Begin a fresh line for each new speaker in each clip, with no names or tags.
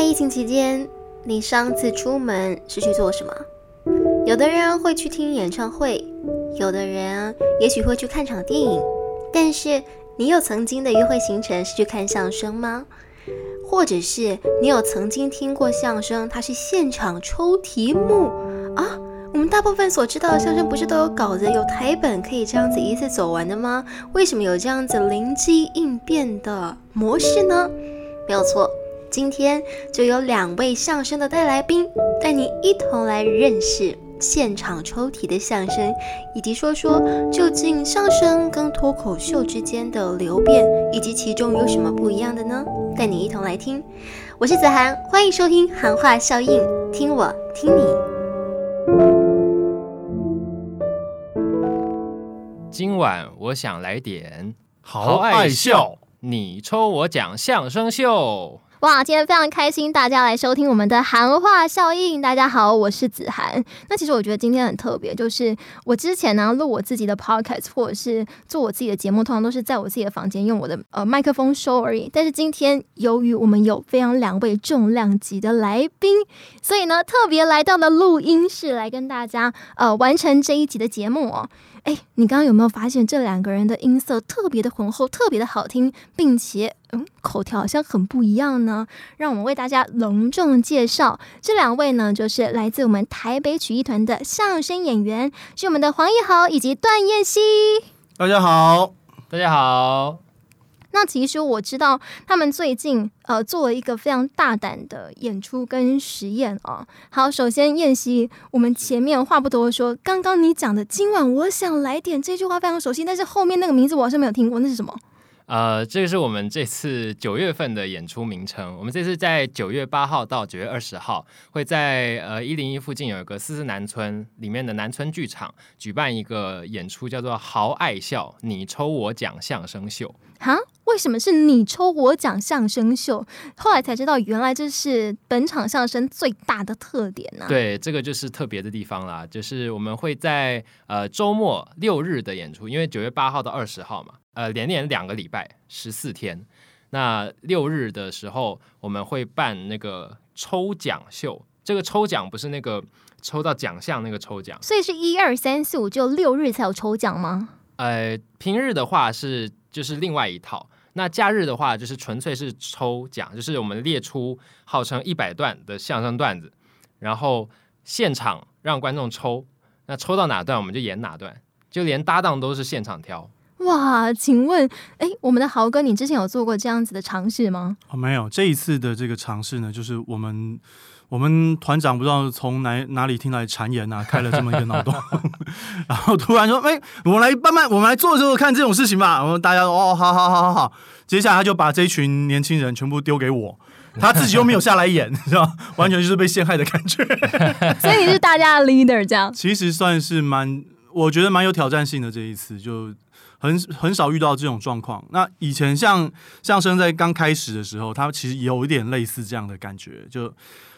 在疫情期间，你上次出门是去做什么？有的人会去听演唱会，有的人也许会去看场电影。但是，你有曾经的约会行程是去看相声吗？或者是你有曾经听过相声，它是现场抽题目啊？我们大部分所知道的相声不是都有稿子、有台本可以这样子一次走完的吗？为什么有这样子灵机应变的模式呢？没有错。今天就有两位相声的带来宾，带你一同来认识现场抽题的相声，以及说说究竟相声跟脱口秀之间的流变，以及其中有什么不一样的呢？带你一同来听。我是子涵，欢迎收听《韩话效应》，听我听你。
今晚我想来点
好爱笑，
你抽我讲相声秀。
哇，今天非常开心，大家来收听我们的韩话效应。大家好，我是子涵。那其实我觉得今天很特别，就是我之前呢录我自己的 podcast 或者是做我自己的节目，通常都是在我自己的房间用我的呃麦克风收而已。但是今天由于我们有非常两位重量级的来宾，所以呢特别来到了录音室来跟大家呃完成这一集的节目哦。哎，你刚刚有没有发现这两个人的音色特别的浑厚，特别的好听，并且嗯，口条好像很不一样呢？让我们为大家隆重介绍这两位呢，就是来自我们台北曲艺团的相声演员，是我们的黄义豪以及段燕希。
大家好，
大家好。
那其实我知道他们最近呃做了一个非常大胆的演出跟实验啊。好，首先燕西，我们前面话不多说，刚刚你讲的今晚我想来点这句话非常熟悉，但是后面那个名字我好像没有听过，那是什么？
呃，这个是我们这次九月份的演出名称。我们这次在九月八号到九月二十号，会在呃一零一附近有一个四四南村里面的南村剧场举办一个演出，叫做“豪爱笑你抽我奖相声秀”。
哈？为什么是你抽我奖相声秀？后来才知道，原来这是本场相声最大的特点呢。
对，这个就是特别的地方啦，就是我们会在呃周末六日的演出，因为九月八号到二十号嘛。呃，连连两个礼拜，十四天。那六日的时候，我们会办那个抽奖秀。这个抽奖不是那个抽到奖项那个抽奖，
所以是一二三四五就六日才有抽奖吗？
呃，平日的话是就是另外一套。那假日的话就是纯粹是抽奖，就是我们列出号称一百段的相声段子，然后现场让观众抽。那抽到哪段我们就演哪段，就连搭档都是现场挑。
哇，请问，哎，我们的豪哥，你之前有做过这样子的尝试吗？
哦，没有，这一次的这个尝试呢，就是我们我们团长不知道从哪哪里听来谗言啊，开了这么一个脑洞，然后突然说，哎，我们来慢慢，我们来做做看这种事情吧。然后大家哦，好好好好好，接下来他就把这群年轻人全部丢给我，他自己又没有下来演，你知道？完全就是被陷害的感觉。
所以你是大家的 leader，这样？
其实算是蛮，我觉得蛮有挑战性的这一次就。很很少遇到这种状况。那以前像相声在刚开始的时候，他其实有一点类似这样的感觉。就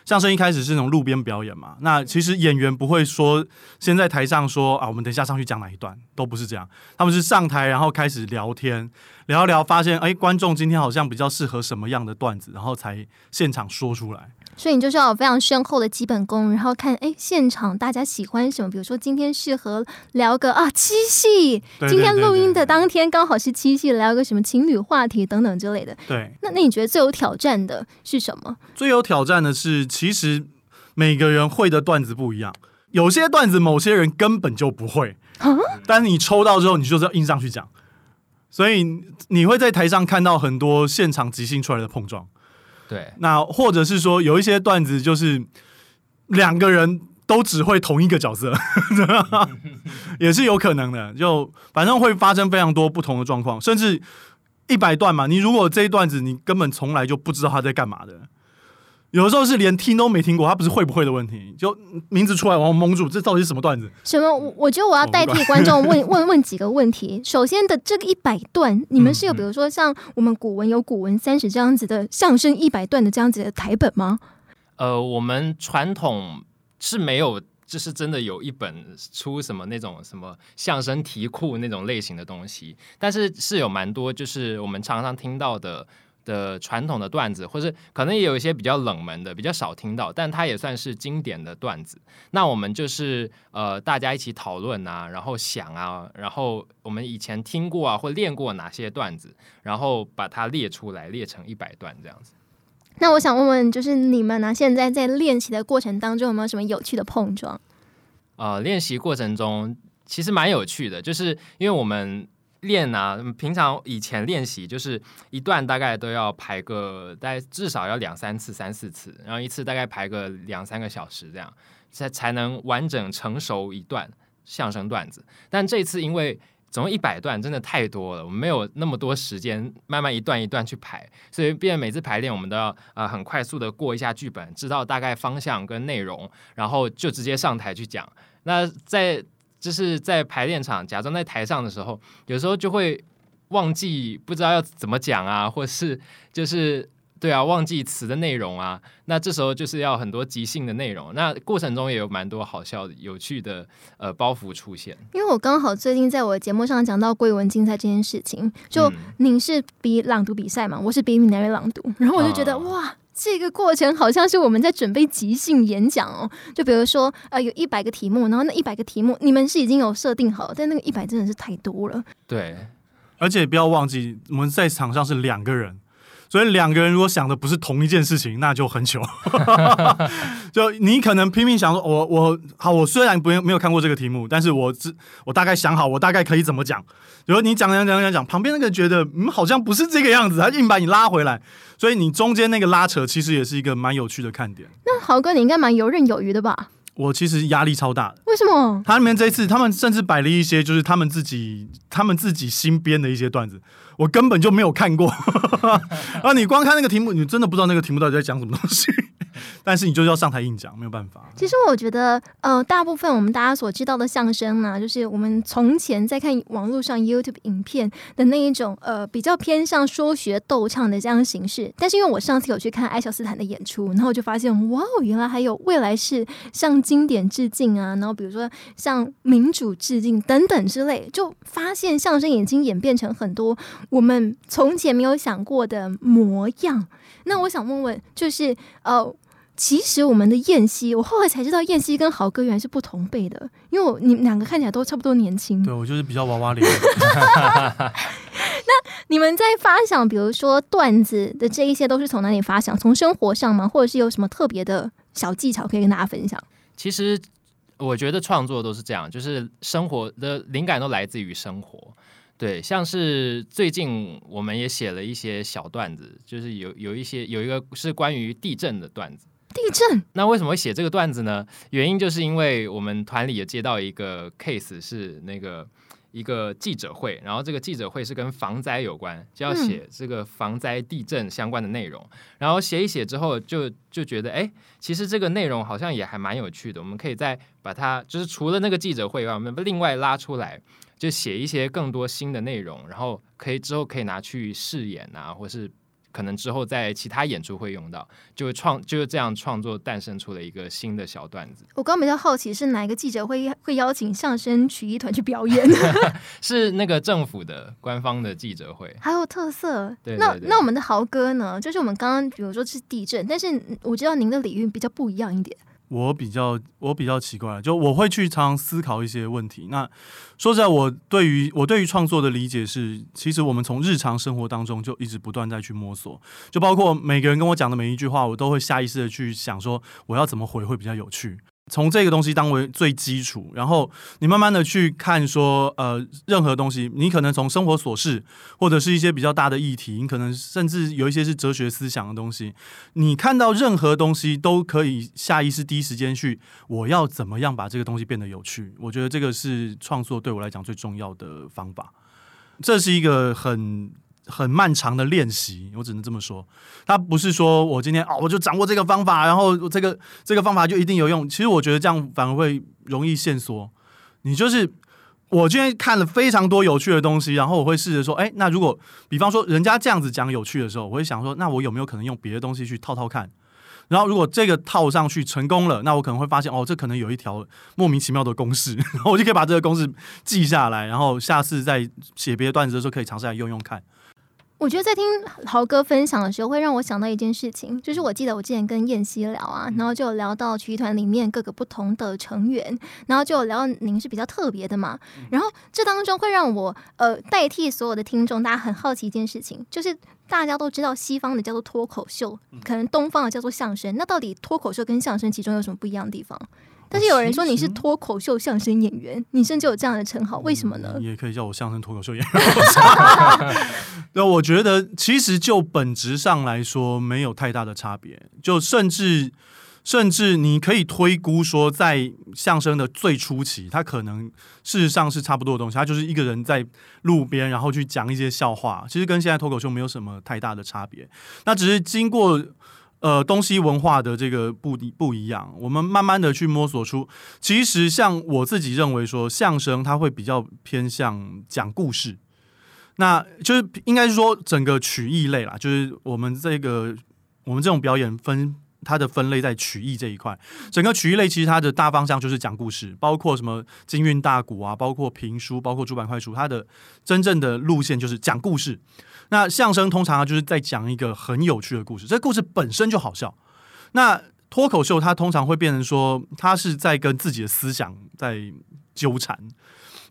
相声一开始是那种路边表演嘛，那其实演员不会说先在台上说啊，我们等一下上去讲哪一段，都不是这样。他们是上台然后开始聊天，聊一聊，发现哎，观众今天好像比较适合什么样的段子，然后才现场说出来。
所以你就是要有非常深厚的基本功，然后看哎现场大家喜欢什么，比如说今天适合聊个啊七夕，今天录音的当天刚好是七夕，聊个什么情侣话题等等之类的。
对，
那那你觉得最有挑战的是什么？
最有挑战的是，其实每个人会的段子不一样，有些段子某些人根本就不会，但你抽到之后，你就是要硬上去讲，所以你会在台上看到很多现场即兴出来的碰撞。
对，
那或者是说有一些段子就是两个人都只会同一个角色，也是有可能的。就反正会发生非常多不同的状况，甚至一百段嘛，你如果这一段子你根本从来就不知道他在干嘛的。有的时候是连听都没听过，他不是会不会的问题，就名字出来，我蒙住，这到底是什么段子？
什么？我我觉得我要代替观众问 问问几个问题。首先的这个一百段，你们是有比如说像我们古文有古文三十这样子的相声一百段的这样子的台本吗？
呃，我们传统是没有，就是真的有一本出什么那种什么相声题库那种类型的东西，但是是有蛮多，就是我们常常听到的。的传统的段子，或是可能也有一些比较冷门的、比较少听到，但它也算是经典的段子。那我们就是呃，大家一起讨论啊，然后想啊，然后我们以前听过啊或练过哪些段子，然后把它列出来，列成一百段这样子。
那我想问问，就是你们呢，现在在练习的过程当中有没有什么有趣的碰撞？
呃，练习过程中其实蛮有趣的，就是因为我们。练啊，平常以前练习就是一段大概都要排个，大概至少要两三次、三四次，然后一次大概排个两三个小时这样，才才能完整成熟一段相声段子。但这次因为总共一百段真的太多了，我们没有那么多时间慢慢一段一段去排，所以变每次排练我们都要呃很快速的过一下剧本，知道大概方向跟内容，然后就直接上台去讲。那在就是在排练场假装在台上的时候，有时候就会忘记不知道要怎么讲啊，或是就是对啊，忘记词的内容啊。那这时候就是要很多即兴的内容。那过程中也有蛮多好笑、有趣的呃包袱出现。
因为我刚好最近在我的节目上讲到归文竞赛这件事情，就您是比朗读比赛嘛，我是比闽南语朗读，然后我就觉得哇。这个过程好像是我们在准备即兴演讲哦，就比如说，呃，有一百个题目，然后那一百个题目你们是已经有设定好，但那个一百真的是太多了。
对，
而且不要忘记我们在场上是两个人。所以两个人如果想的不是同一件事情，那就很糗。就你可能拼命想说，我我好，我虽然不没有看过这个题目，但是我只我大概想好，我大概可以怎么讲。比如你讲讲讲讲讲，旁边那个觉得嗯好像不是这个样子，他硬把你拉回来。所以你中间那个拉扯，其实也是一个蛮有趣的看点。
那豪哥，你应该蛮游刃有余的吧？
我其实压力超大的。
为什么？
他们这一次，他们甚至摆了一些，就是他们自己他们自己新编的一些段子。我根本就没有看过，啊！你光看那个题目，你真的不知道那个题目到底在讲什么东西。但是你就是要上台硬讲，没有办法。
其实我觉得，呃，大部分我们大家所知道的相声呢，就是我们从前在看网络上 YouTube 影片的那一种，呃，比较偏向说学逗唱的这样形式。但是因为我上次有去看爱小斯坦的演出，然后我就发现，哇哦，原来还有未来是向经典致敬啊，然后比如说向民主致敬等等之类，就发现相声已经演变成很多我们从前没有想过的模样。那我想问问，就是呃。其实我们的燕西，我后来才知道燕西跟豪哥原来是不同辈的，因为我你们两个看起来都差不多年轻。
对，我就是比较娃娃脸。
那你们在发想，比如说段子的这一些，都是从哪里发想？从生活上吗？或者是有什么特别的小技巧可以跟大家分享？
其实我觉得创作都是这样，就是生活的灵感都来自于生活。对，像是最近我们也写了一些小段子，就是有有一些有一个是关于地震的段子。
地震？
那为什么会写这个段子呢？原因就是因为我们团里也接到一个 case，是那个一个记者会，然后这个记者会是跟防灾有关，就要写这个防灾地震相关的内容。然后写一写之后，就就觉得，哎，其实这个内容好像也还蛮有趣的。我们可以再把它，就是除了那个记者会以外，我们另外拉出来，就写一些更多新的内容，然后可以之后可以拿去试演啊，或是。可能之后在其他演出会用到，就创就是这样创作诞生出了一个新的小段子。
我刚比较好奇是哪一个记者会会邀请相声曲艺团去表演？
是那个政府的官方的记者会，
还有特色。
对，
那那我们的豪哥呢？就是我们刚刚比如说是地震，但是我知道您的领域比较不一样一点。
我比较我比较奇怪，就我会去常常思考一些问题。那说实在，我对于我对于创作的理解是，其实我们从日常生活当中就一直不断在去摸索，就包括每个人跟我讲的每一句话，我都会下意识的去想说，我要怎么回会比较有趣。从这个东西当为最基础，然后你慢慢的去看说，呃，任何东西，你可能从生活琐事，或者是一些比较大的议题，你可能甚至有一些是哲学思想的东西，你看到任何东西都可以下意识第一时间去，我要怎么样把这个东西变得有趣？我觉得这个是创作对我来讲最重要的方法，这是一个很。很漫长的练习，我只能这么说。他不是说我今天哦，我就掌握这个方法，然后这个这个方法就一定有用。其实我觉得这样反而会容易线索。你就是我今天看了非常多有趣的东西，然后我会试着说，哎，那如果比方说人家这样子讲有趣的时候，我会想说，那我有没有可能用别的东西去套套看？然后如果这个套上去成功了，那我可能会发现哦，这可能有一条莫名其妙的公式，然 后我就可以把这个公式记下来，然后下次在写别的段子的时候可以尝试来用用看。
我觉得在听豪哥分享的时候，会让我想到一件事情，就是我记得我之前跟燕西聊啊，然后就有聊到曲艺团里面各个不同的成员，然后就有聊到您是比较特别的嘛。然后这当中会让我呃代替所有的听众，大家很好奇一件事情，就是大家都知道西方的叫做脱口秀，可能东方的叫做相声，那到底脱口秀跟相声其中有什么不一样的地方？但是有人说你是脱口秀相声演员，你甚至有这样的称号，为什么呢？
你也可以叫我相声脱口秀演员。那我觉得其实就本质上来说没有太大的差别，就甚至甚至你可以推估说，在相声的最初期，它可能事实上是差不多的东西，它就是一个人在路边然后去讲一些笑话，其实跟现在脱口秀没有什么太大的差别。那只是经过。呃，东西文化的这个不不一样，我们慢慢的去摸索出，其实像我自己认为说，相声它会比较偏向讲故事，那就是应该是说整个曲艺类啦，就是我们这个我们这种表演分它的分类在曲艺这一块，整个曲艺类其实它的大方向就是讲故事，包括什么京韵大鼓啊，包括评书，包括主板快书，它的真正的路线就是讲故事。那相声通常就是在讲一个很有趣的故事，这故事本身就好笑。那脱口秀它通常会变成说，它是在跟自己的思想在纠缠。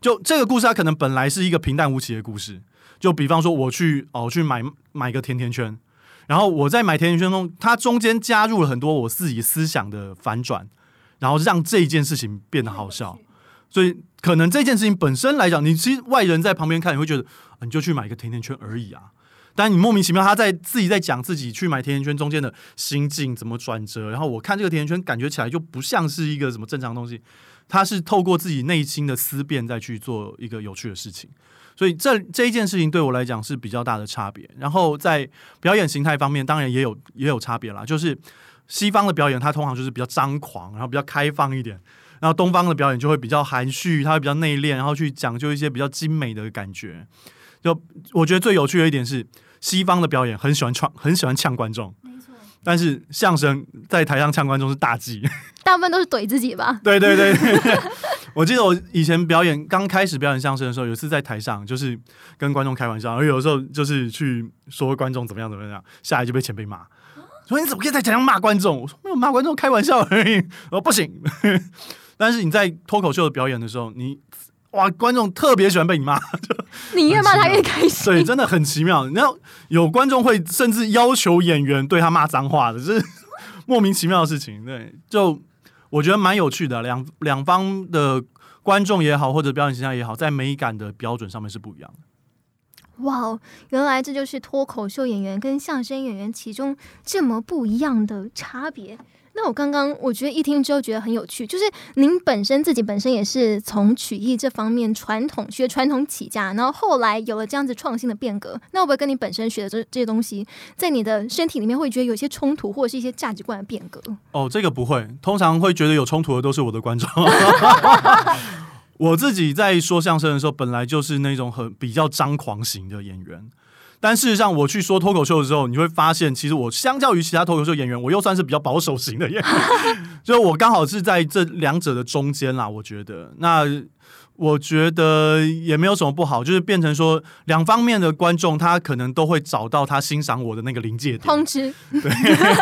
就这个故事，它可能本来是一个平淡无奇的故事。就比方说，我去哦去买买个甜甜圈，然后我在买甜甜圈中，它中间加入了很多我自己思想的反转，然后让这一件事情变得好笑。所以可能这件事情本身来讲，你其实外人在旁边看，你会觉得。你就去买一个甜甜圈而已啊！但你莫名其妙，他在自己在讲自己去买甜甜圈中间的心境怎么转折，然后我看这个甜甜圈感觉起来就不像是一个什么正常东西，他是透过自己内心的思辨再去做一个有趣的事情，所以这这一件事情对我来讲是比较大的差别。然后在表演形态方面，当然也有也有差别啦，就是西方的表演，它通常就是比较张狂，然后比较开放一点。然后东方的表演就会比较含蓄，它会比较内敛，然后去讲究一些比较精美的感觉。就我觉得最有趣的一点是，西方的表演很喜欢唱，很喜欢呛观众。但是相声在台上呛观众是大忌，
大部分都是怼自己吧。
对 对对。我记得我以前表演刚开始表演相声的时候，有一次在台上就是跟观众开玩笑，而有时候就是去说观众怎么样怎么样，下来就被前辈骂，说你怎么可以在台上骂观众？我说没有骂观众，开玩笑而已。我说不行。但是你在脱口秀的表演的时候，你。哇！观众特别喜欢被你骂，
你越骂他越开心。
对，真的很奇妙。然后有观众会甚至要求演员对他骂脏话的，这是 莫名其妙的事情。对，就我觉得蛮有趣的。两两方的观众也好，或者表演形象也好，在美感的标准上面是不一样的。
哇，原来这就是脱口秀演员跟相声演员其中这么不一样的差别。那我刚刚我觉得一听之后觉得很有趣，就是您本身自己本身也是从曲艺这方面传统学传统起家，然后后来有了这样子创新的变革。那会不会跟你本身学的这这些东西，在你的身体里面会觉得有些冲突，或者是一些价值观的变革？
哦，这个不会，通常会觉得有冲突的都是我的观众。我自己在说相声的时候，本来就是那种很比较张狂型的演员。但事实上，我去说脱口秀的时候，你会发现，其实我相较于其他脱口秀演员，我又算是比较保守型的演员，就我刚好是在这两者的中间啦。我觉得那。我觉得也没有什么不好，就是变成说两方面的观众，他可能都会找到他欣赏我的那个临界点。
通知。
对。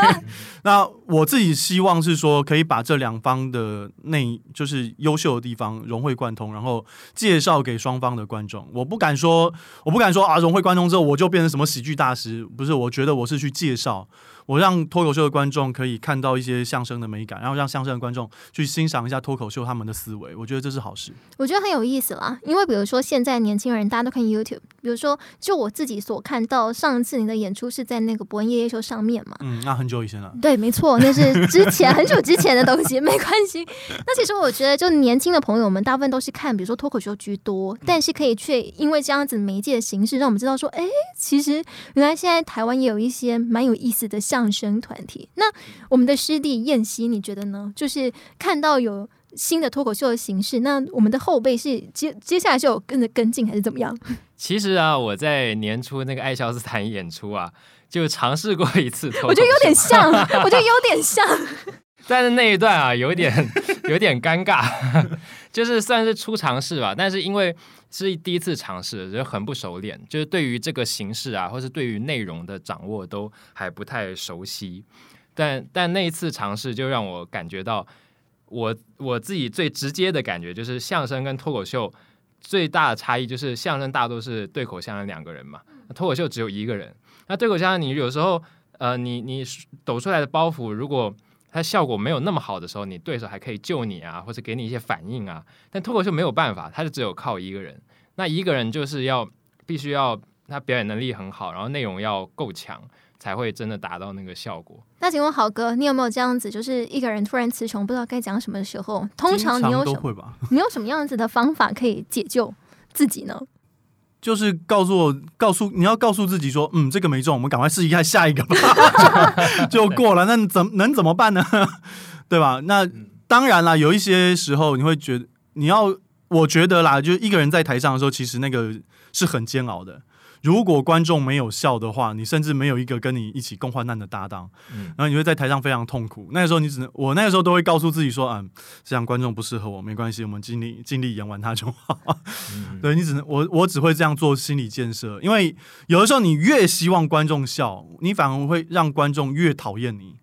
那我自己希望是说，可以把这两方的那就是优秀的地方融会贯通，然后介绍给双方的观众。我不敢说，我不敢说啊，融会贯通之后我就变成什么喜剧大师，不是？我觉得我是去介绍。我让脱口秀的观众可以看到一些相声的美感，然后让相声的观众去欣赏一下脱口秀他们的思维，我觉得这是好事。
我觉得很有意思啦，因为比如说现在年轻人大家都看 YouTube，比如说就我自己所看到，上次你的演出是在那个伯恩夜夜秀上面嘛？
嗯，那很久以前了。
对，没错，那是之前很久之前的东西，没关系。那其实我觉得，就年轻的朋友们大部分都是看，比如说脱口秀居多，但是可以却因为这样子媒介的形式，让我们知道说，哎，其实原来现在台湾也有一些蛮有意思的相声团体。那我们的师弟燕西，你觉得呢？就是看到有新的脱口秀的形式，那我们的后辈是接接下来就有跟着跟进，还是怎么样？
其实啊，我在年初那个爱肖斯坦演出啊，就尝试过一次脱口秀，
我觉得有点像，我觉得有点像。
但是那一段啊，有点有点尴尬。就是算是初尝试吧，但是因为是第一次尝试，就很不熟练，就是对于这个形式啊，或是对于内容的掌握都还不太熟悉。但但那一次尝试就让我感觉到，我我自己最直接的感觉就是相声跟脱口秀最大的差异就是相声大多是对口相声两个人嘛，脱口秀只有一个人。那对口相声你有时候呃你你抖出来的包袱如果 它效果没有那么好的时候，你对手还可以救你啊，或者给你一些反应啊。但脱口秀没有办法，他就只有靠一个人。那一个人就是要必须要他表演能力很好，然后内容要够强，才会真的达到那个效果。
那请问豪哥，你有没有这样子，就是一个人突然词穷，不知道该讲什么的时候，通常你有什么
都会吧？
你有什么样子的方法可以解救自己呢？
就是告诉我，告诉你要告诉自己说，嗯，这个没中，我们赶快试一下下一个吧，就就过了。那怎能怎么办呢？对吧？那当然啦，有一些时候你会觉得，你要，我觉得啦，就一个人在台上的时候，其实那个是很煎熬的。如果观众没有笑的话，你甚至没有一个跟你一起共患难的搭档，
嗯
然后你会在台上非常痛苦。那个时候你只能，我那个时候都会告诉自己说，嗯，这样观众不适合我，没关系，我们尽力尽力演完它就好。
嗯
对你只能我我只会这样做心理建设，因为有的时候你越希望观众笑，你反而会让观众越讨厌你，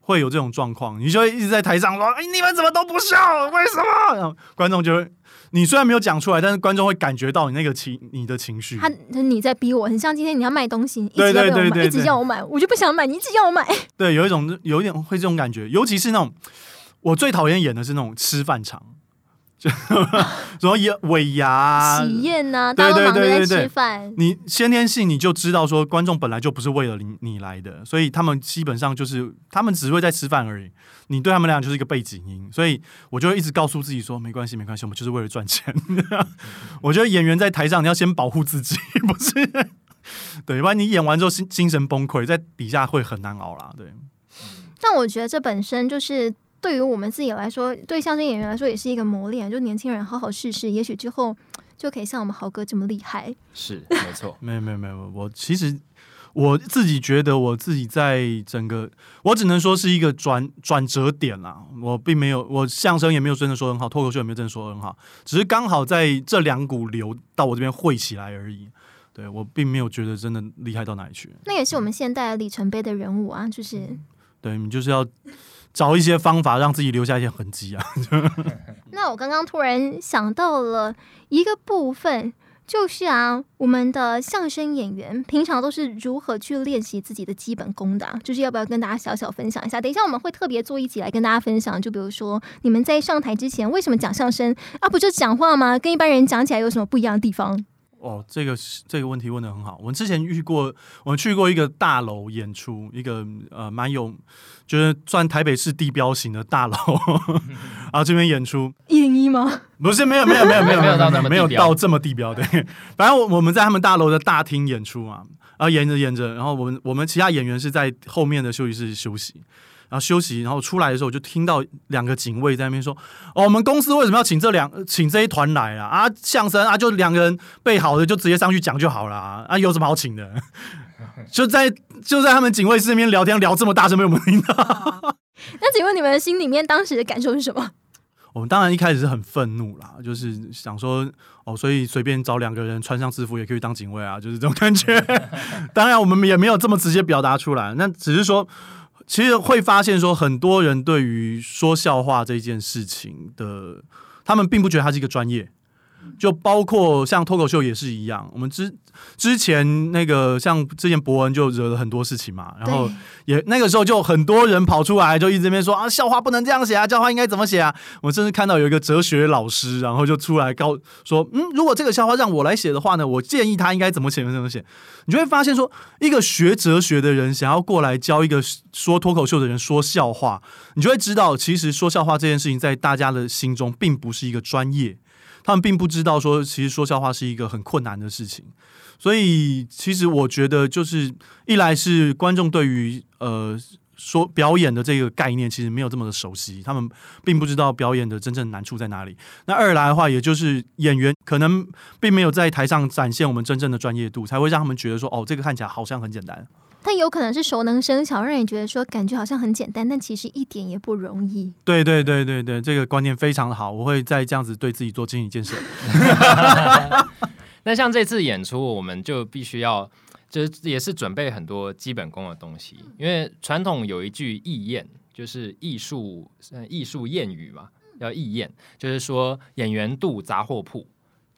会有这种状况，你就会一直在台上说：“哎，你们怎么都不笑？为什么？”然后观众就会，你虽然没有讲出来，但是观众会感觉到你那个情你的情绪。
他你在逼我，很像今天你要卖东西，一直
对
要被我买，一直要我买，我就不想买，你一直要我买。
对，有一种有一点会这种感觉，尤其是那种我最讨厌演的是那种吃饭场，就 什么尾尾牙啊、
喜宴呐、
对
大家都忙着在吃饭。
你先天性你就知道说观众本来就不是为了你你来的，所以他们基本上就是他们只会在吃饭而已，你对他们来讲就是一个背景音，所以我就会一直告诉自己说没关系没关系，我们就是为了赚钱。我觉得演员在台上你要先保护自己，不是 对，不然你演完之后心精神崩溃，在底下会很难熬啦。对，
但我觉得这本身就是对于我们自己来说，对相声演员来说也是一个磨练。就年轻人好好试试，也许之后就可以像我们豪哥这么厉害。
是没错，
没有没有没有，我其实我自己觉得我自己在整个，我只能说是一个转转折点啦。我并没有，我相声也没有真的说很好，脱口秀也没有真的说很好，只是刚好在这两股流到我这边汇起来而已。对我并没有觉得真的厉害到哪里去。
那也是我们现代里程碑的人物啊，就是
对你就是要找一些方法让自己留下一些痕迹啊。
那我刚刚突然想到了一个部分，就是啊，我们的相声演员平常都是如何去练习自己的基本功的、就是要不要跟大家小小分享一下？等一下我们会特别做一集来跟大家分享，就比如说你们在上台之前为什么讲相声啊？不就讲话吗？跟一般人讲起来有什么不一样的地方？
哦，这个这个问题问的很好。我们之前遇过，我们去过一个大楼演出，一个呃蛮有，就是算台北市地标型的大楼，然后这边演出，
一零一吗？
不是没有没有没有没有
没有到那么
没有到这么地标对，反正我我们在他们大楼的大厅演出嘛，然后演着演着，然后我们我们其他演员是在后面的休息室休息。然后休息，然后出来的时候，我就听到两个警卫在那边说：“哦，我们公司为什么要请这两请这一团来啊？啊，相声啊，就两个人备好的就直接上去讲就好了啊，啊有什么好请的？就在就在他们警卫室那边聊天聊这么大声，被我们听到。
那请问你们心里面当时的感受是什么？
我们当然一开始是很愤怒啦，就是想说哦，所以随便找两个人穿上制服也可以当警卫啊，就是这种感觉。当然我们也没有这么直接表达出来，那只是说。其实会发现说，很多人对于说笑话这件事情的，他们并不觉得它是一个专业，就包括像脱口秀也是一样。我们之之前那个像之前伯恩就惹了很多事情嘛，然后也那个时候就很多人跑出来，就一直边说啊，笑话不能这样写啊，笑话应该怎么写啊？我甚至看到有一个哲学老师，然后就出来告说，嗯，如果这个笑话让我来写的话呢，我建议他应该怎么写，怎么写。你就会发现说，一个学哲学的人想要过来教一个说脱口秀的人说笑话，你就会知道，其实说笑话这件事情在大家的心中并不是一个专业，他们并不知道说，其实说笑话是一个很困难的事情。所以，其实我觉得，就是一来是观众对于呃说表演的这个概念其实没有这么的熟悉，他们并不知道表演的真正难处在哪里。那二来的话，也就是演员可能并没有在台上展现我们真正的专业度，才会让他们觉得说，哦，这个看起来好像很简单。
但有可能是熟能生巧，让你觉得说感觉好像很简单，但其实一点也不容易。
对对对对对，这个观念非常的好，我会再这样子对自己做心理建设。
那像这次演出，我们就必须要，就是也是准备很多基本功的东西，因为传统有一句意谚，就是艺术呃艺术谚语嘛，叫意谚，就是说演员肚杂货铺。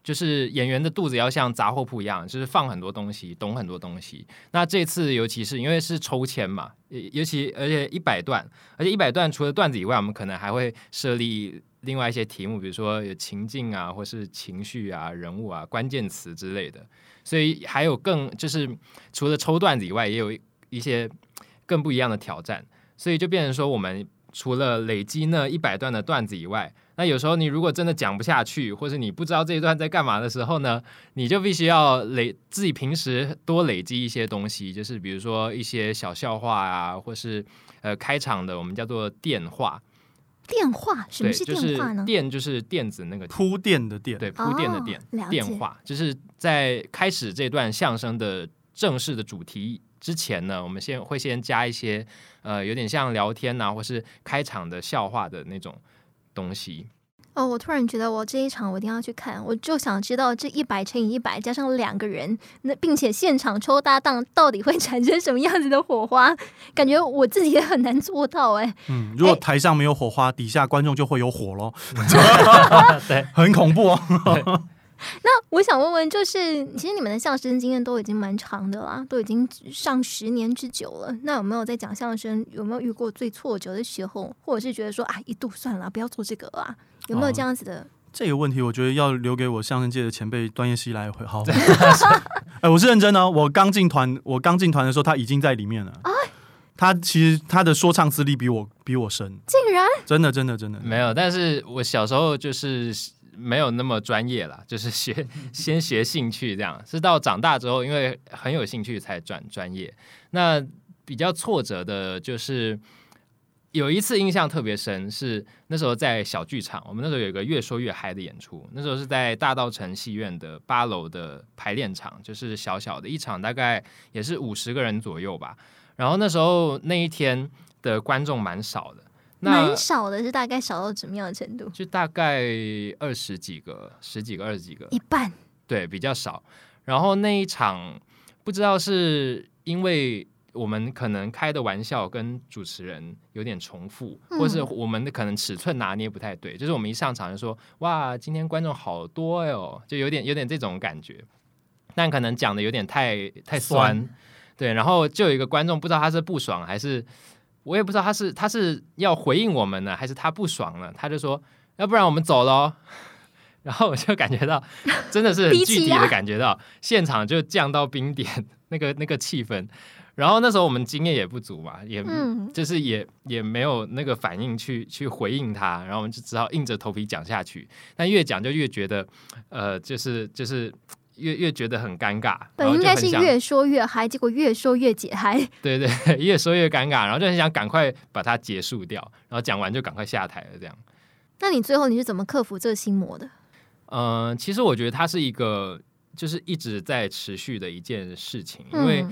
就是演员的肚子要像杂货铺一样，就是放很多东西，懂很多东西。那这次尤其是因为是抽签嘛，尤其而且一百段，而且一百段除了段子以外，我们可能还会设立另外一些题目，比如说有情境啊，或是情绪啊、人物啊、关键词之类的。所以还有更就是除了抽段子以外，也有一些更不一样的挑战。所以就变成说，我们除了累积那一百段的段子以外，那有时候你如果真的讲不下去，或者你不知道这一段在干嘛的时候呢，你就必须要累自己平时多累积一些东西，就是比如说一些小笑话啊，或是呃开场的我们叫做电话。
电话什么是电话呢？
电就是电子那个
铺垫的电，
对铺垫的电。电话就是在开始这段相声的正式的主题之前呢，我们先会先加一些呃有点像聊天呐，或是开场的笑话的那种。东西
哦，我突然觉得我这一场我一定要去看，我就想知道这一百乘以一百加上两个人，那并且现场抽搭档到底会 产生什么样子的火花？感觉我自己也很难做到哎。
嗯，如果台上没有火花，底下观众就会有火喽。
对，
很恐怖哦。
那我想问问，就是其实你们的相声经验都已经蛮长的啦，都已经上十年之久了。那有没有在讲相声，有没有遇过最挫折的时候，或者是觉得说啊，一度算了，不要做这个啦？有没有这样子的？
这个问题，我觉得要留给我相声界的前辈段业熙来回好。哎，我是认真的。我刚进团，我刚进团的时候，他已经在里面了。啊，他其实他的说唱资历比我比我深，
竟然
真的真的真的
没有。但是我小时候就是。没有那么专业啦，就是学 先学兴趣这样，是到长大之后，因为很有兴趣才转专业。那比较挫折的就是有一次印象特别深，是那时候在小剧场，我们那时候有一个越说越嗨的演出，那时候是在大道城戏院的八楼的排练场，就是小小的一场，大概也是五十个人左右吧。然后那时候那一天的观众蛮少的。
蛮少的，是大概少到什么样的程度？
就大概二十几个、十几个、二十几个，
一半。
对，比较少。然后那一场，不知道是因为我们可能开的玩笑跟主持人有点重复，或是我们的可能尺寸拿捏不太对，就是我们一上场就说：“哇，今天观众好多哟！”就有点有点这种感觉。但可能讲的有点太太酸，对。然后就有一个观众不知道他是不爽还是。我也不知道他是他是要回应我们呢，还是他不爽了，他就说要不然我们走喽。然后我就感觉到真的是很具体的感觉到现场就降到冰点，那个那个气氛。然后那时候我们经验也不足嘛，也就是也也没有那个反应去去回应他，然后我们就只好硬着头皮讲下去。但越讲就越觉得呃，就是就是。越越觉得很尴尬，
本应该是越说越嗨，结果越说越解嗨。
对 对，越说越尴尬，然后就很想赶快把它结束掉，然后讲完就赶快下台了。这样，
那你最后你是怎么克服这个心魔的？
嗯，其实我觉得它是一个就是一直在持续的一件事情，因为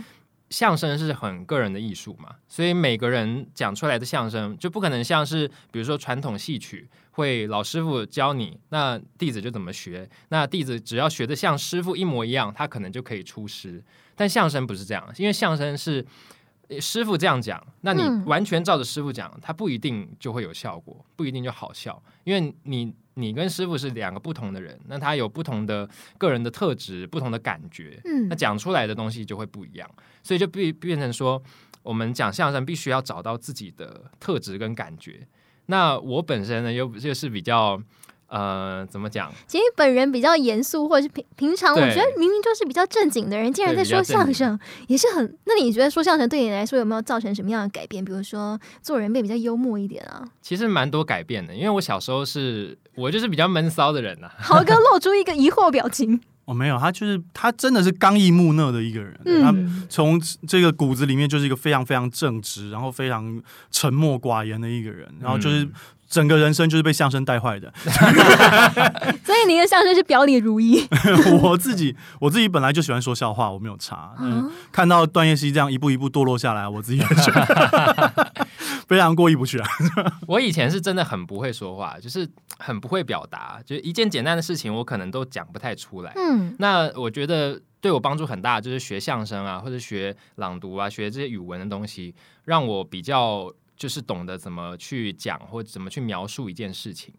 相声是很个人的艺术嘛，所以每个人讲出来的相声就不可能像是比如说传统戏曲。会老师傅教你，那弟子就怎么学。那弟子只要学的像师傅一模一样，他可能就可以出师。但相声不是这样，因为相声是师傅这样讲，那你完全照着师傅讲，他不一定就会有效果，不一定就好笑。因为你你跟师傅是两个不同的人，那他有不同的个人的特质、不同的感觉，嗯，那讲出来的东西就会不一样。所以就变变成说，我们讲相声必须要找到自己的特质跟感觉。那我本身呢，又就是比较，呃，怎么讲？
其实本人比较严肃，或者是平平常，我觉得明明就是比较正经的人，竟然在说相声，也是很。那你觉得说相声对你来说有没有造成什么样的改变？比如说做人变比较幽默一点啊？
其实蛮多改变的，因为我小时候是我就是比较闷骚的人呐。
豪哥露出一个疑惑表情。
我、没有，他就是他真的是刚毅木讷的一个人，他
嗯，
从这个骨子里面就是一个非常非常正直，然后非常沉默寡言的一个人，然后就是
嗯
整个人生就是被相声带坏的。
所以您的相声是表里如一。
我自己我自己本来就喜欢说笑话，我没有
查。
看到段叶希这样一步一步堕落下来，我自己也觉得 非常过意不去啊。
我以前是真的很不会说话，就是很不会表达，就是一件简单的事情，我可能都讲不太出来。
嗯，
那我觉得对我帮助很大，就是学相声啊，或者学朗读啊，学这些语文的东西，让我比较就是懂得怎么去讲或怎么去描述一件事情，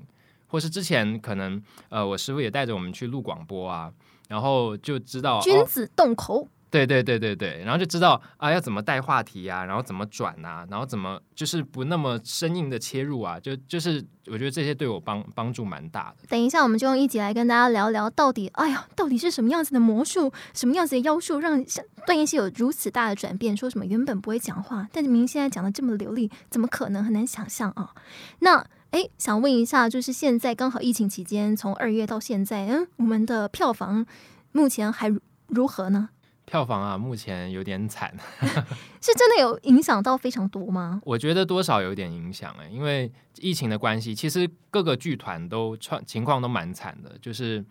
或是之前可能呃，我师傅也带着我们去录广播啊，然后就知道哦，
君子动口。
对对对对对，然后就知道啊要怎么带话题啊，然后怎么转啊，然后怎么就是不那么生硬的切入啊，就就是我觉得这些对我帮帮助蛮大的。
等一下，我们就用一集来跟大家聊聊，到底，哎呀，到底是什么样子的魔术，什么样子的妖术，让像段燕希有如此大的转变？说什么原本不会讲话，但是明明现在讲的这么流利，怎么可能？很难想象啊。那，哎，想问一下，就是现在刚好疫情期间，从二月到现在，嗯，我们的票房目前还如何呢？
票房啊，目前有点惨。
是真的有影响到非常多吗？
我觉得多少有点影响哎，因为疫情的关系，其实各个剧团都创情况都蛮惨的，就是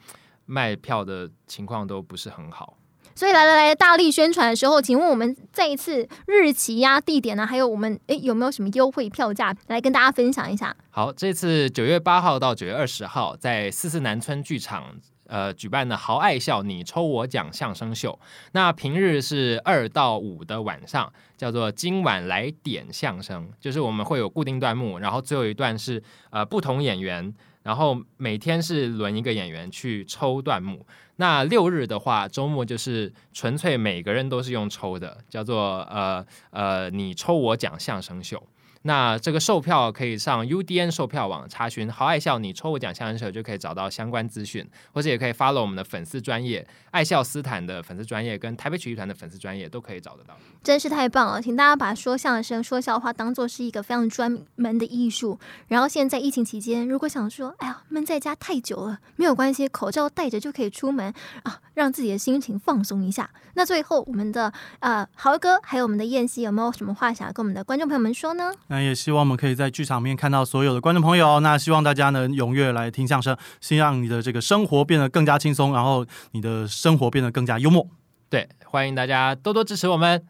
卖票的情况都不是很好。
所以来来来，大力宣传的时候，请问我们这一次日期呀、地点呢、还有我们诶有没有什么优惠票价来跟大家分享一下？
好，这次九月八号到九月二十号，在四四南村剧场。呃，举办的豪爱笑你抽我奖相声秀，那平日是二到五的晚上，叫做今晚来点相声，就是我们会有固定段目，然后最后一段是呃不同演员，然后每天是轮一个演员去抽段目。那六日的话，周末就是纯粹每个人都是用抽的，叫做呃呃你抽我奖相声秀。那这个售票可以上 UDN 售票网查询“好爱笑你抽我奖相声手”，就可以找到相关资讯，或者也可以 follow 我们的粉丝专业爱笑斯坦的粉丝专业跟台北曲艺团的粉丝专业都可以找得到。
真是太棒了！请大家把说相声、说笑话当做是一个非常专门的艺术。然后现在疫情期间，如果想说，哎呀，闷在家太久了，没有关系，口罩戴着就可以出门啊，让自己的心情放松一下。那最后，我们的呃豪哥还有我们的燕西，有没有什么话想要跟我们的观众朋友们说呢？
那也希望我们可以在剧场里面看到所有的观众朋友。那希望大家能踊跃来听相声，先让你的这个生活变得更加轻松，然后你的生活变得更加幽默。
对，欢迎大家多多支持我们，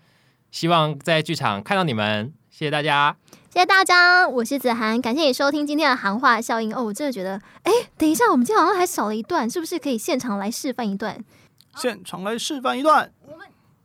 希望在剧场看到你们，谢谢大家。
谢谢大家，我是子涵，感谢你收听今天的行话效应。哦，我真的觉得，哎，等一下，我们今天好像还少了一段，是不是可以现场来示范一段？
现场来示范一段。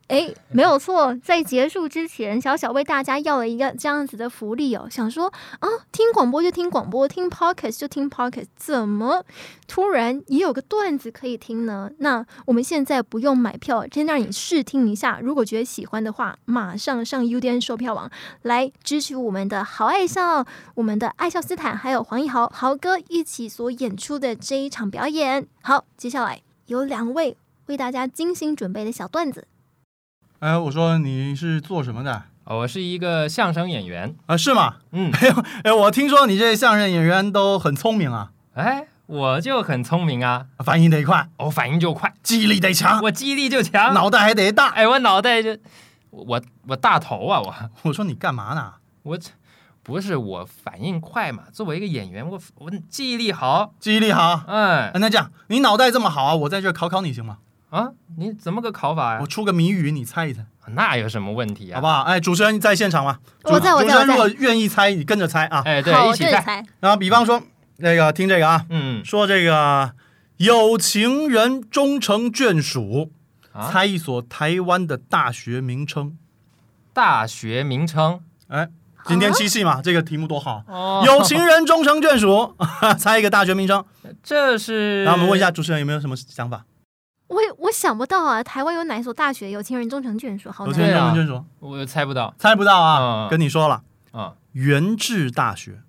哎，没有错，在结束之前，小小为大家要了一个这样子的福利哦，想说啊，听广播就听广播，听 podcast 就听 podcast，怎么突然也有个段子可以听呢？那我们现在不用买票，先让你试听一下，如果觉得喜欢的话，马上上 UDN 售票网来支持我们的好爱笑，我们的爱笑斯坦，还有黄义豪豪哥一起所演出的这一场表演。好，接下来有两位为大家精心准备的小段子。
哎，我说你是做什么的？
哦我是一个相声演员，
啊，是吗？
嗯，
哎，我听说你这相声演员都很聪明啊，
哎，我就很聪明啊，
反应得快，
我反应就快，
记忆力得强，
我记忆力就强，
脑袋还得大。
哎，我脑袋就我我大头啊，我
我说你干嘛呢？
我不是我反应快嘛？作为一个演员，我我记忆力好，
记忆力好。
嗯
那这样，你脑袋这么好啊，我在这考考你行吗？
啊，你怎么个考法呀
我？出个谜语，你猜一猜，
那有什么问题啊？
好不好？哎，主持人在现场吗？
我在我在我在
主持人如果愿意猜，你跟着猜啊。
哎，对，
好，
一起
猜。
然后比方说，那个听这个啊，
嗯
说这个有情人终成眷属，
啊，
猜一所台湾的大学名称。
大学名称
哎，今天七夕嘛，这个题目多好。
哦，
有情人终成眷属，猜一个大学名称。
这是，
然后我们问一下主持人有没有什么想法？
我我想不到啊，台湾有哪一所大学有情人终成眷属？好
有情人。终成眷属，
我猜不到
猜不到啊。
嗯
跟你说了，
啊，
元治大学。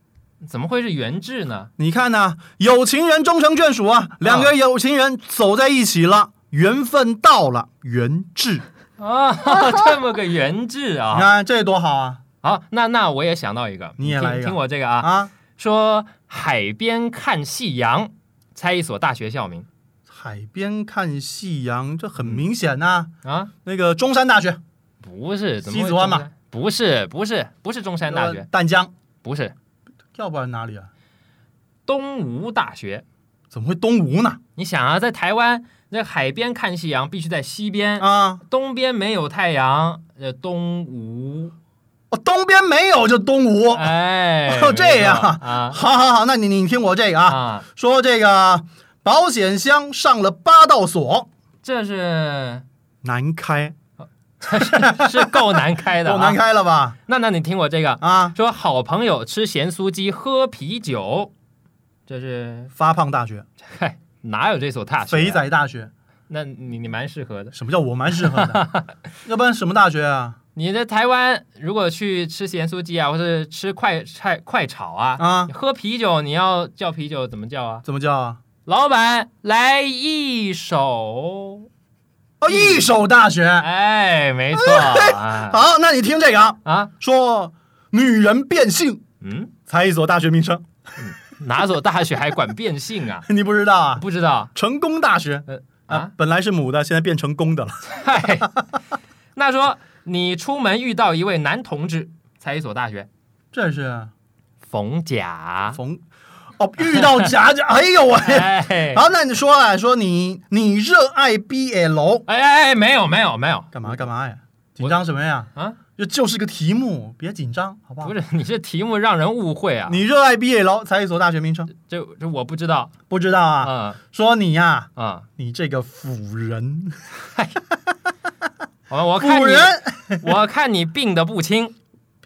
怎么会是元制呢？
你看呐、有情人终成眷属啊，两个有情人走在一起了，缘分到了，元治。
啊，这么个元制
你
啊！
看这多好啊
好，那那我也想到一个，
你也来一个
听我这个啊，
啊！
说海边看夕阳，猜一所大学校名。
海边看夕阳，这很明显呐、
啊，
那个中山大学，
不是，怎么会
西子湾嘛？
不是，不是，不是中山大
呃
学，
淡江，
不是。
要不然哪里啊？
东吴大学。
怎么会东吴呢？
你想啊，在台湾，那海边看夕阳必须在西边，
啊，
东边没有太阳，呃，东吴。
哦，东边没有就东吴。
哎，
哦 这样
啊。
好好好，那你你听我这个啊，
啊，
说这个保险箱上了八道锁，
这是
难开，
是够难开的、啊，
够难。开了吧？
那那你听我这个，
啊，
说好朋友吃咸酥鸡喝啤酒，这是
发胖大学，
嗨哪有这所大学、啊
肥，仔大学，
那你你蛮适合的。
什么叫我蛮适合的？要不然什么大学啊？
你在台湾如果去吃咸酥鸡啊，或是吃快菜快炒啊，
啊，
喝啤酒你要叫啤酒怎么叫啊？
怎么叫啊？
老板来一首，
哦，一首大学。
哎，没错啊
好，那你听这个啊，
啊，
说女人变性，
嗯，
猜一所大学名称，
哪所大学还管变性啊？
你不知道啊？
不知道
成功大学
呃
啊
啊，，
本来是母的，现在变成公的了。
嗨，那说你出门遇到一位男同志，猜一所大学？
这是
冯甲。
冯哦，遇到假假，哎呦喂！
哎，
好，那你说啊，说你你热爱 BL
哎哎哎，没有没有没有
干嘛干嘛呀？紧张什么呀？
啊，
这就是个题目，别紧张，好不好？
不是，你这题目让人误会啊。
你热爱 BL，猜一所大学名称，
这这我不知道。
不知道啊？
嗯
说你呀，
啊，
你这个腐人，
我我看你，
人，
我看你 病的不轻。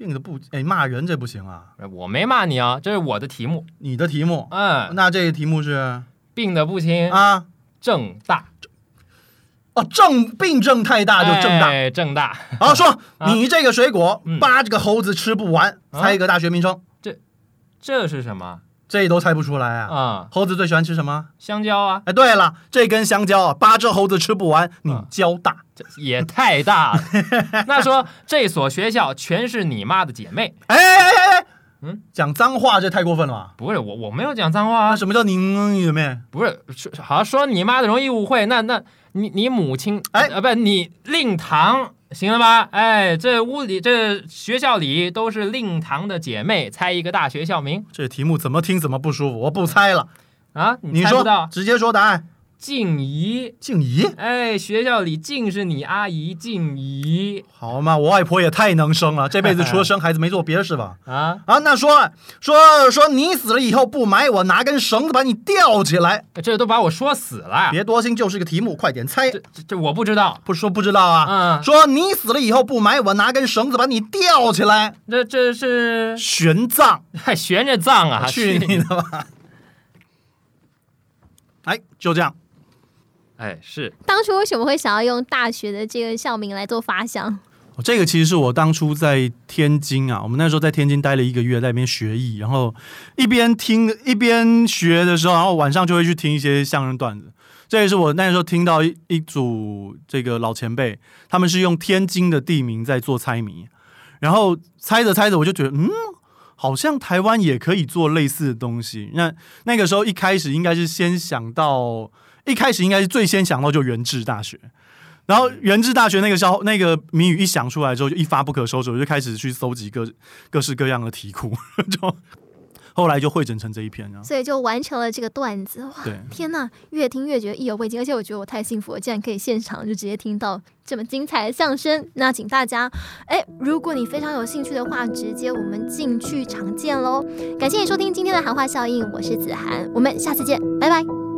病的不哎骂人这不行啊！
我没骂你啊，这是我的题目。
你的题目，
嗯，
那这个题目是
病的不轻，
啊
正大，
哦，正病症太大就正大。
哎正大。
好，说
啊
你这个水果
嗯
八个猴子吃不完，
啊
猜一个大学名称，
这这是什么
这都猜不出来啊！
啊？
猴子最喜欢吃什么？
香蕉啊，
哎，对了，这根香蕉啊，八只猴子吃不完，你
嗯
交大。
这也太大了。那说这所学校全是你妈的姐妹，
哎哎哎哎，
嗯，
讲脏话这太过分了吧？
不是我我没有讲脏话啊，
那什么叫您姐妹？
不是好像说你妈的容易误会，那那你你母亲
哎
呃不你令堂行了吧？哎，这屋里这学校里都是令堂的姐妹，猜一个大学校名
这题目怎么听怎么不舒服，我不猜了。
啊？
你说
猜不到，
直接说答案。
静怡。
静怡，
哎，学校里尽是你阿姨静怡
好嘛，我外婆也太能生了，这辈子除了生孩子没做别的事吧？
啊，
啊，那说说说你死了以后不埋，我拿根绳子把你吊起来。
这都把我说死了。
别多心，就是个题目，快点猜。
这这这我不知道，
不说不知道啊。
嗯
说你死了以后不埋，我拿根绳子把你吊起来，
这这是
悬葬。
还 悬着葬啊！
去你的吧！哎，就这样。
哎，是
当初为什么会想要用大学的这个校名来做发想？
哦这个其实是我当初在天津啊，我们那时候在天津待了一个月，在那边学艺，然后一边听一边学的时候，然后晚上就会去听一些相声段子。这也是我那时候听到一一组这个老前辈，他们是用天津的地名在做猜谜，然后猜着猜着我就觉得，嗯，好像台湾也可以做类似的东西。那那个时候一开始应该是先想到，一开始应该是最先想到就原治大学。然后原治大学那个消那个谜语一想出来之后，就一发不可收拾，我就开始去搜集各各式各样的题库，就后来就汇整成这一篇啊。
所以就完成了这个段子。哇，
对，
天呐，越听越觉得意犹未尽，而且我觉得我太幸福了，竟然可以现场就直接听到这么精彩的相声。那请大家，哎，如果你非常有兴趣的话，直接我们进剧场见喽！感谢你收听今天的谈话效应，我是子涵，我们下次见，拜拜。